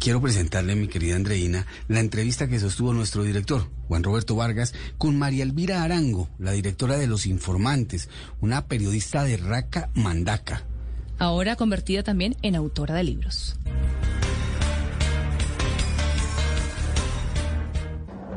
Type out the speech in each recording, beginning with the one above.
quiero presentarle, mi querida Andreina, la entrevista que sostuvo nuestro director, Juan Roberto Vargas, con María Elvira Arango, la directora de Los Informantes, una periodista de Raca Mandaca. Ahora convertida también en autora de libros.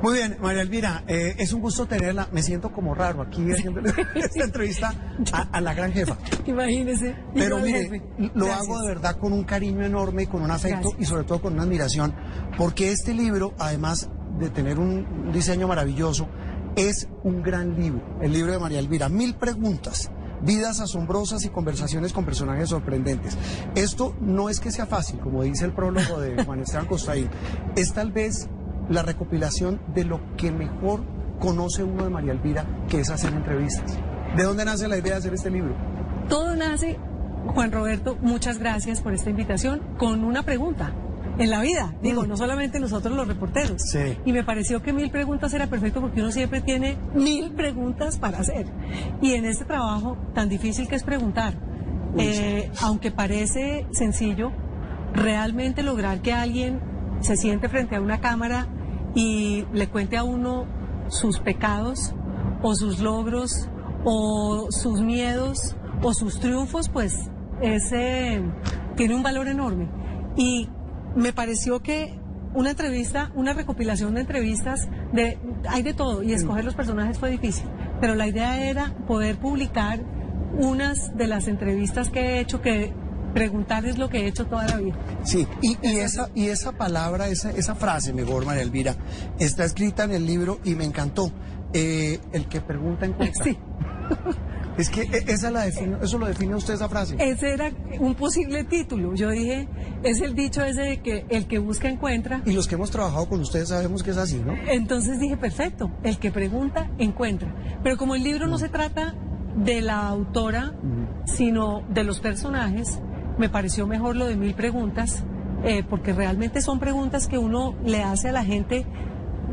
Muy bien, María Elvira, eh, es un gusto tenerla. Me siento como raro aquí haciendo esta entrevista a, la gran jefa. Imagínese. Pero mire, lo hago de verdad con un cariño enorme, con un afecto y sobre todo con una admiración, porque este libro, además de tener un diseño maravilloso, es un gran libro, el libro de María Elvira. Mil preguntas vidas asombrosas y conversaciones con personajes sorprendentes. Esto no es que sea fácil, como dice el prólogo de Juan Esteban Costaín, es tal vez la recopilación de lo que mejor conoce uno de María Elvira, que es hacer entrevistas. ¿De dónde nace la idea de hacer este libro? Todo nace, Juan Roberto, muchas gracias por esta invitación, con una pregunta. En la vida, digo, mm. no solamente nosotros los reporteros. Sí. Y me pareció que mil preguntas era perfecto porque uno siempre tiene mil preguntas para hacer. Y en este trabajo tan difícil que es preguntar, eh, aunque parece sencillo, realmente lograr que alguien se siente frente a una cámara y le cuente a uno sus pecados o sus logros o sus miedos o sus triunfos, pues ese tiene un valor enorme. Y me pareció que una entrevista, una recopilación de entrevistas, de, hay de todo, y escoger los personajes fue difícil, pero la idea era poder publicar unas de las entrevistas que he hecho que preguntar es lo que he hecho toda la vida. Sí, y, esa, y esa palabra, esa, esa frase, mejor, María Elvira, está escrita en el libro y me encantó. Eh, el que pregunta encuentra. Sí. Es que e, esa la define, eso lo define usted esa frase. Ese era un posible título. Yo dije, es el dicho ese de que el que busca encuentra. Y los que hemos trabajado con ustedes sabemos que es así, ¿no? Entonces dije, perfecto, el que pregunta encuentra. Pero como el libro no, se trata de la autora, sino de los personajes, me pareció mejor lo de mil preguntas, eh, porque realmente son preguntas que uno le hace a la gente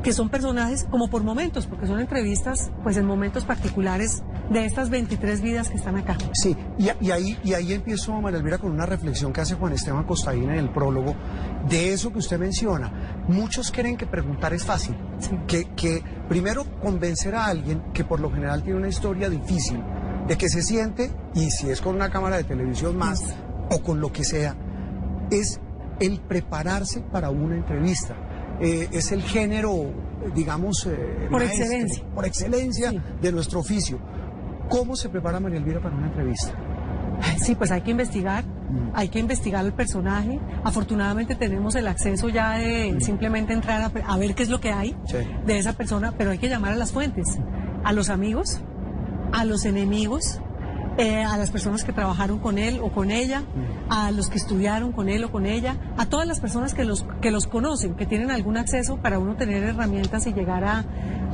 que son personajes como por momentos, porque son entrevistas pues en momentos particulares de estas 23 vidas que están acá. Sí, y, ahí, y ahí empiezo, María Elvira, con una reflexión que hace Juan Esteban Costaín en el prólogo, de eso que usted menciona. Muchos creen que preguntar es fácil, que, que primero convencer a alguien que por lo general tiene una historia difícil, de que se siente, y si es con una cámara de televisión más, o con lo que sea, es el prepararse para una entrevista. Eh, es el género, digamos, eh, por excelencia, por excelencia de nuestro oficio. ¿Cómo se prepara María Elvira para una entrevista? Sí, pues hay que investigar, mm. hay que investigar el personaje. Afortunadamente tenemos el acceso ya de mm. simplemente entrar a, ver qué es lo que hay de esa persona, pero hay que llamar a las fuentes, a los amigos, a los enemigos, eh, a las personas que trabajaron con él o con ella, a los que estudiaron con él o con ella, a todas las personas que los, que los conocen, que tienen algún acceso para uno tener herramientas y llegar a,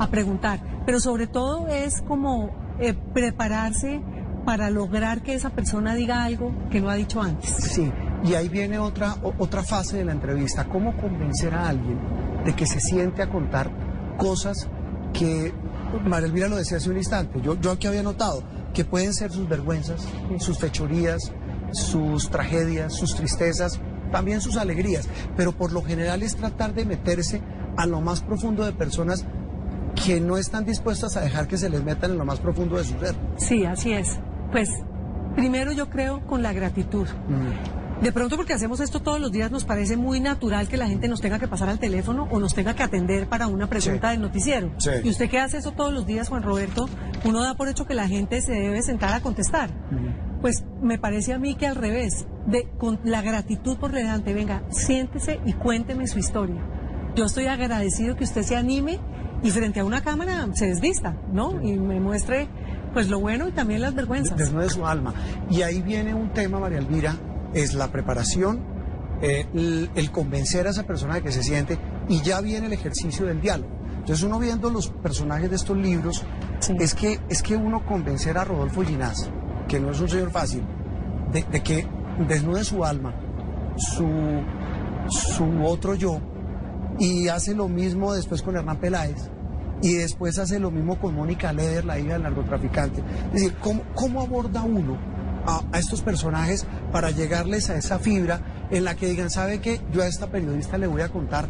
preguntar. Pero sobre todo es como eh, prepararse para lograr que esa persona diga algo que no ha dicho antes. Sí, y ahí viene otra, otra fase de la entrevista, cómo convencer a alguien de que se siente a contar cosas que María Elvira lo decía hace un instante, yo, yo aquí había notado, que pueden ser sus vergüenzas, sus fechorías, sus tragedias, sus tristezas, también sus alegrías, pero por lo general es tratar de meterse a lo más profundo de personas que no están dispuestas a dejar que se les metan en lo más profundo de su ser. Sí, así es. Pues primero yo creo con la gratitud. Mm. De pronto porque hacemos esto todos los días nos parece muy natural que la gente nos tenga que pasar al teléfono o nos tenga que atender para una pregunta del noticiero. Y usted que hace eso todos los días, Juan Roberto, uno da por hecho que la gente se debe sentar a contestar. Pues me parece a mí que al revés, de, con la gratitud por delante, venga, siéntese y cuénteme su historia. Yo estoy agradecido que usted se anime y frente a una cámara se desvista, ¿no? Y me muestre pues lo bueno y también las vergüenzas. Desnude su alma. Y ahí viene un tema, María Elvira, es la preparación, eh, el, convencer a esa persona de que se siente y ya viene el ejercicio del diálogo. Entonces uno viendo los personajes de estos libros, es, que, es que uno convencer a Rodolfo Ginás, que no es un señor fácil, de, que desnude su alma, su, su otro yo, y hace lo mismo después con Hernán Peláez, y después hace lo mismo con Mónica Leder, la hija del narcotraficante. Es decir, ¿cómo, cómo aborda uno a, estos personajes para llegarles a esa fibra en la que digan, ¿sabe qué? Yo a esta periodista le voy a contar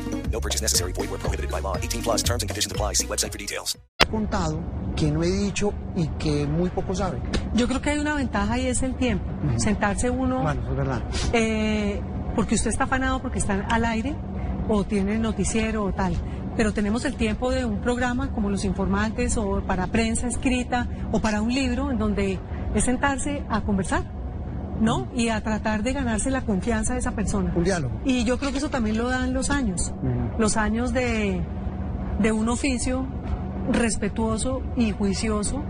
No purchase necessary. Void where prohibited by law. 18 plus terms and conditions apply. See website for details. he contado, que no he dicho y que muy poco sabe. Yo creo que hay una ventaja y es el tiempo. Sentarse uno, Bueno, eso es verdad. eh, porque usted está afanado porque está al aire o tiene noticiero o tal. Pero tenemos el tiempo de un programa como Los Informantes o para prensa escrita o para un libro en donde es sentarse a conversar, ¿no? Y a tratar de ganarse la confianza de esa persona. Un diálogo. Y yo creo que eso también lo dan los años, los años de, de un oficio respetuoso y juicioso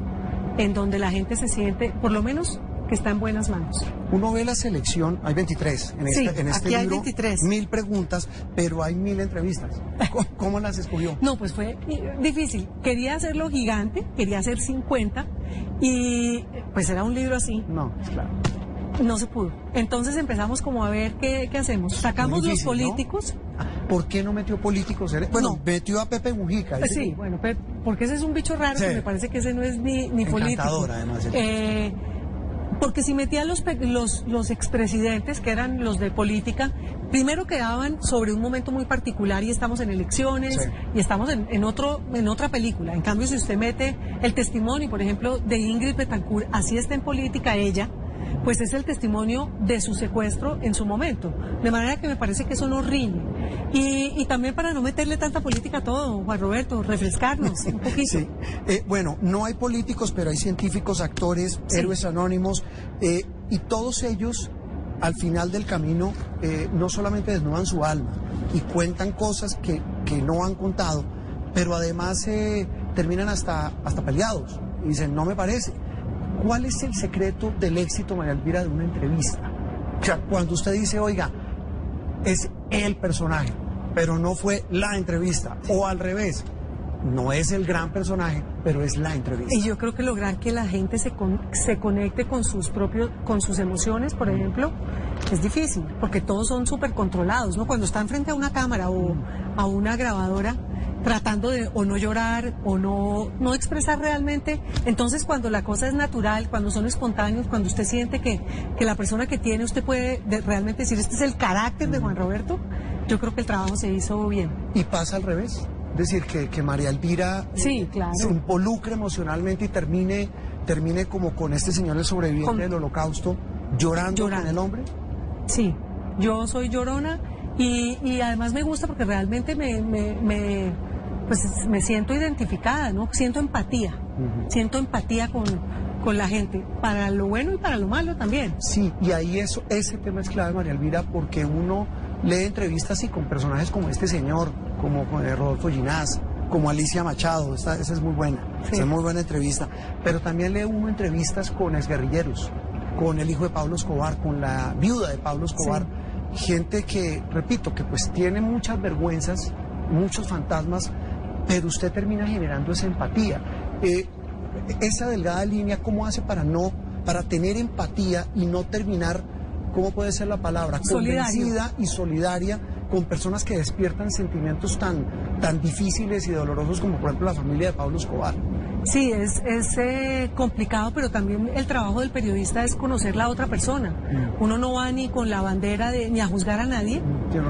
en donde la gente se siente, por lo menos, que está en buenas manos. Uno ve la selección, hay 23 en Sí, este, en este aquí hay libro, 23. mil preguntas, pero hay mil entrevistas. ¿Cómo, cómo las escogió? No, pues fue eh, difícil. Quería hacerlo gigante, quería hacer 50 y pues era un libro así, No, claro. No se pudo. Entonces empezamos como a ver qué, qué hacemos. Sacamos los políticos. ¿Por qué no metió políticos? Bueno, No. metió a Pepe Mujica. Eh, ese- Sí, bueno, porque ese es un bicho raro Sí. que me parece que ese no es ni, ni político. Además, Eh, porque si metía los, pe- los, los expresidentes, que eran los de política, primero quedaban sobre un momento muy particular y estamos en elecciones Sí. y estamos en, en, otro, en otra película. En cambio, si usted mete el testimonio, por ejemplo, de Ingrid Betancourt, así está en política ella, pues es el testimonio de su secuestro en su momento. De manera que me parece que eso no riñe. Y, y también para no meterle tanta política a todo, Juan Roberto, refrescarnos un poquito. Sí. Eh, bueno, no hay políticos, pero hay científicos, actores, Sí. héroes anónimos, eh, y todos ellos, al final del camino, eh, no solamente desnudan su alma y cuentan cosas que, que no han contado, pero además eh, terminan hasta, hasta peleados. Y dicen, no me parece. ¿Cuál es el secreto del éxito, María Elvira, de una entrevista? O sea, cuando usted dice, oiga, es el personaje, pero no fue la entrevista, o al revés, no es el gran personaje, pero es la entrevista. Y yo creo que lograr que la gente se, con- se conecte con sus propios, con sus emociones, por ejemplo, es difícil, porque todos son súper controlados, ¿no? Cuando están frente a una cámara o a una grabadora, tratando de o no llorar o no, no expresar realmente, entonces cuando la cosa es natural, cuando son espontáneos, cuando usted siente que, que la persona que tiene, usted puede de- realmente decir, este es el carácter de Juan Roberto, yo creo que el trabajo se hizo bien. Y pasa al revés. Es decir, que, que María Elvira Sí, claro. se involucre emocionalmente y termine, termine como con este señor el sobreviviente Con- del holocausto, llorando, Llorando. con el hombre. Sí, yo soy llorona y, y además me gusta porque realmente me, me, me, pues me siento identificada, ¿no? Siento empatía, siento empatía con, con la gente, para lo bueno y para lo malo también. Sí, y ahí eso, ese tema es clave, María Elvira, porque uno lee entrevistas y con personajes como este señor, como con Rodolfo Ginás, como Alicia Machado, esta- esa es muy buena, Sí. esa es muy buena entrevista, pero también lee uno entrevistas con exguerrilleros, con el hijo de Pablo Escobar, con la viuda de Pablo Escobar, gente que, repito, que pues tiene muchas vergüenzas, muchos fantasmas, pero usted termina generando esa empatía. Eh, esa delgada línea, ¿cómo hace para no, para tener empatía y no terminar, ¿cómo puede ser la palabra? Solidario. Convencida y solidaria con personas que despiertan sentimientos tan, tan difíciles y dolorosos como por ejemplo la familia de Pablo Escobar. Sí, es, es eh, complicado, pero también el trabajo del periodista es conocer la otra persona. Uno no va ni con la bandera de, ni a juzgar a nadie,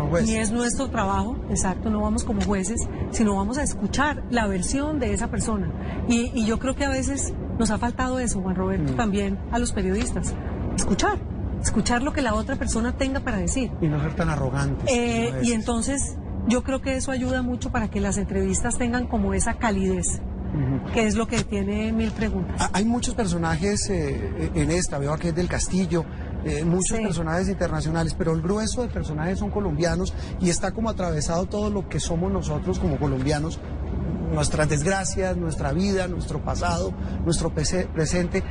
juez. Ni es nuestro trabajo, exacto, no vamos como jueces, sino vamos a escuchar la versión de esa persona. Y, y yo creo que a veces nos ha faltado eso, Juan Roberto, también a los periodistas. Escuchar, escuchar lo que la otra persona tenga para decir. Y no ser tan arrogantes. Eh, y entonces yo creo que eso ayuda mucho para que las entrevistas tengan como esa calidez, que es lo que tiene mil preguntas. Ah, Hay muchos personajes eh, en esta, veo que es del Castillo, eh, muchos Sí. personajes internacionales, pero el grueso de personajes son colombianos y está como atravesado todo lo que somos nosotros como colombianos, nuestras desgracias, nuestra vida, nuestro pasado, nuestro presente.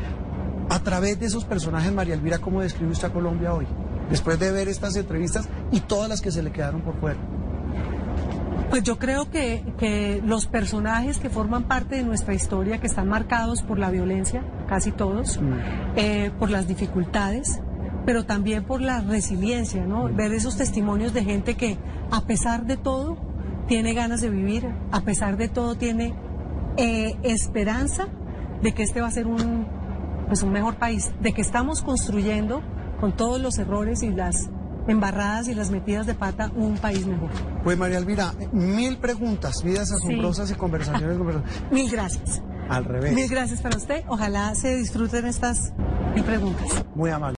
A través de esos personajes, María Elvira, ¿cómo describe usted a Colombia hoy? Después de ver estas entrevistas y todas las que se le quedaron por fuera. Pues yo creo que, que los personajes que forman parte de nuestra historia, que están marcados por la violencia, casi todos, eh, por las dificultades, pero también por la resiliencia, ¿no? Ver esos testimonios de gente que, a pesar de todo, tiene ganas de vivir, a pesar de todo, tiene eh, esperanza de que este va a ser un, pues un mejor país, de que estamos construyendo con todos los errores y las embarradas y las metidas de pata un país mejor. Pues María Elvira, mil preguntas, vidas asombrosas y conversaciones. conversaciones. Mil gracias. Al revés. Mil gracias para usted. Ojalá se disfruten estas mil preguntas. Muy amable.